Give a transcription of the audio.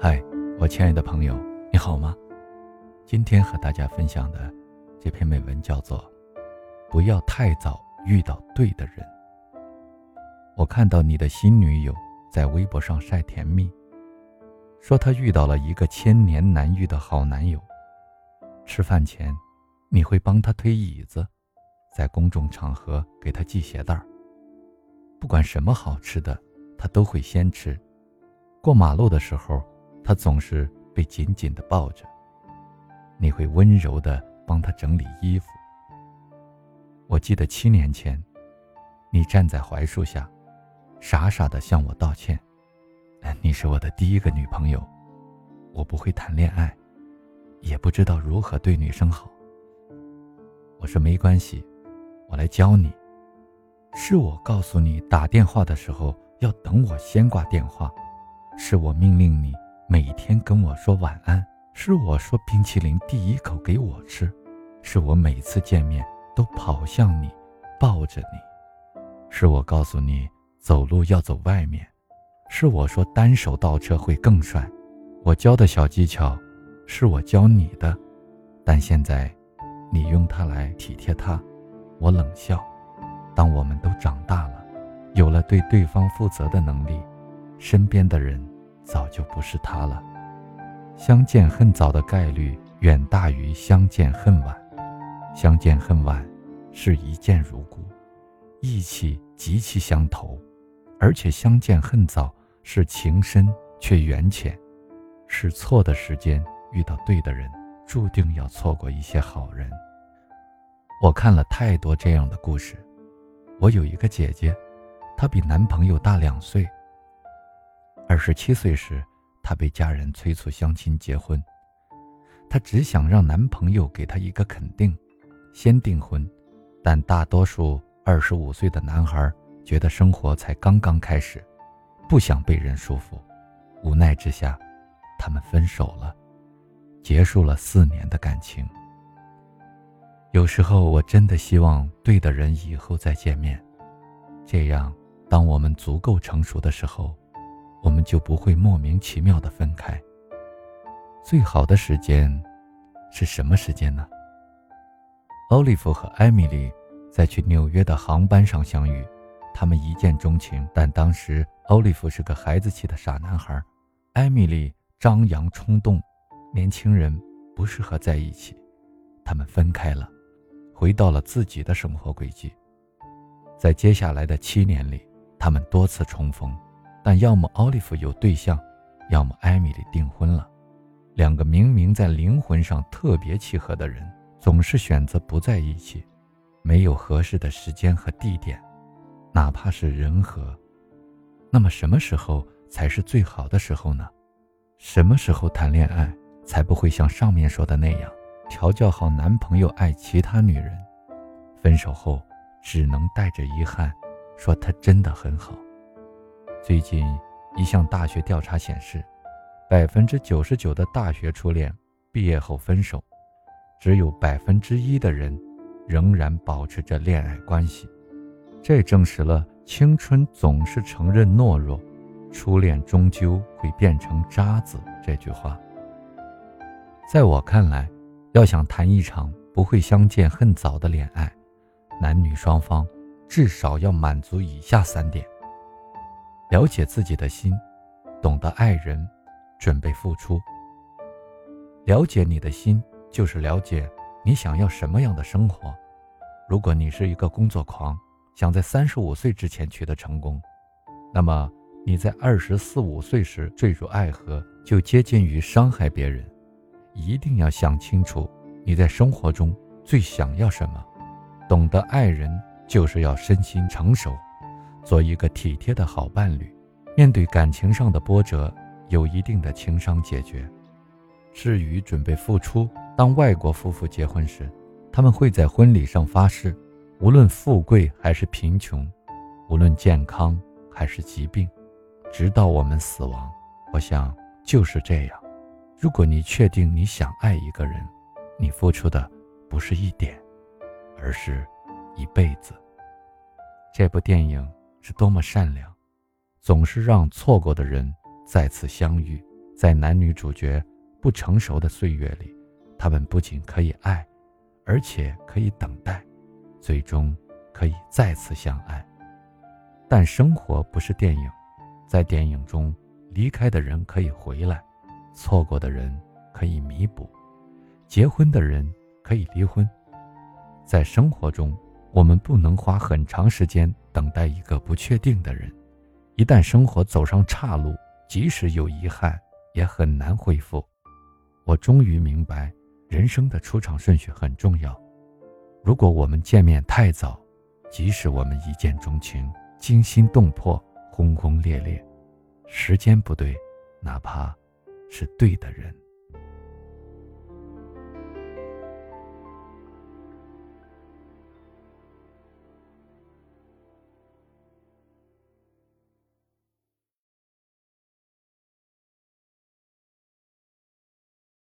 嗨，我亲爱的朋友，你好吗？今天和大家分享的这篇美文叫做《不要太早遇到对的人》。我看到你的新女友在微博上晒甜蜜，说她遇到了一个千年难遇的好男友。吃饭前，你会帮他推椅子，在公众场合给他系鞋带儿。不管什么好吃的，他都会先吃。过马路的时候，他总是被紧紧的抱着。你会温柔的帮他整理衣服。我记得七年前，你站在槐树下，傻傻的向我道歉。你是我的第一个女朋友，我不会谈恋爱，也不知道如何对女生好。我说没关系，我来教你。是我告诉你打电话的时候要等我先挂电话。是我命令你每天跟我说晚安，是我说冰淇淋第一口给我吃，是我每次见面都跑向你，抱着你，是我告诉你走路要走外面，是我说单手倒车会更帅，我教的小技巧，是我教你的，但现在，你用它来体贴他，我冷笑。当我们都长大了，有了对对方负责的能力。身边的人早就不是他了，相见恨早的概率远大于相见恨晚，相见恨晚是一见如故，意气极其相投，而且相见恨早是情深却缘浅，是错的时间遇到对的人，注定要错过一些好人。我看了太多这样的故事，我有一个姐姐，她比男朋友大两岁。二十七岁时，她被家人催促相亲结婚。她只想让男朋友给她一个肯定，先订婚。但大多数二十五岁的男孩觉得生活才刚刚开始，不想被人束缚。无奈之下，他们分手了，结束了四年的感情。有时候，我真的希望对的人以后再见面，这样，当我们足够成熟的时候。我们就不会莫名其妙的分开。最好的时间是什么时间呢？奥利弗和艾米丽在去纽约的航班上相遇，他们一见钟情。但当时奥利弗是个孩子气的傻男孩，艾米丽张扬冲动，年轻人不适合在一起，他们分开了，回到了自己的生活轨迹。在接下来的七年里，他们多次重逢。但要么奥利弗有对象，要么艾米丽订婚了。两个明明在灵魂上特别契合的人，总是选择不在一起。没有合适的时间和地点，哪怕是人和。那么什么时候才是最好的时候呢？什么时候谈恋爱才不会像上面说的那样，调教好男朋友爱其他女人，分手后只能带着遗憾，说他真的很好。最近，一项大学调查显示，百分之九十九的大学初恋毕业后分手，只有百分之一的人仍然保持着恋爱关系。这证实了“青春总是承认懦弱，初恋终究会变成渣子”这句话。在我看来，要想谈一场不会相见恨早的恋爱，男女双方至少要满足以下三点。了解自己的心，懂得爱人，准备付出。了解你的心，就是了解你想要什么样的生活。如果你是一个工作狂，想在三十五岁之前取得成功，那么你在二十四五岁时坠入爱河，就接近于伤害别人。一定要想清楚你在生活中最想要什么。懂得爱人，就是要身心成熟。做一个体贴的好伴侣，面对感情上的波折，有一定的情商解决。至于准备付出，当外国夫妇结婚时，他们会在婚礼上发誓，无论富贵还是贫穷，无论健康还是疾病，直到我们死亡。我想就是这样。如果你确定你想爱一个人，你付出的不是一点，而是一辈子。这部电影。是多么善良，总是让错过的人再次相遇，在男女主角不成熟的岁月里，他们不仅可以爱，而且可以等待，最终可以再次相爱。但生活不是电影，在电影中，离开的人可以回来，错过的人可以弥补，结婚的人可以离婚。在生活中，我们不能花很长时间等待一个不确定的人。一旦生活走上岔路，即使有遗憾，也很难恢复。我终于明白，人生的出场顺序很重要。如果我们见面太早，即使我们一见钟情、惊心动魄、轰轰烈烈，时间不对，哪怕是对的人。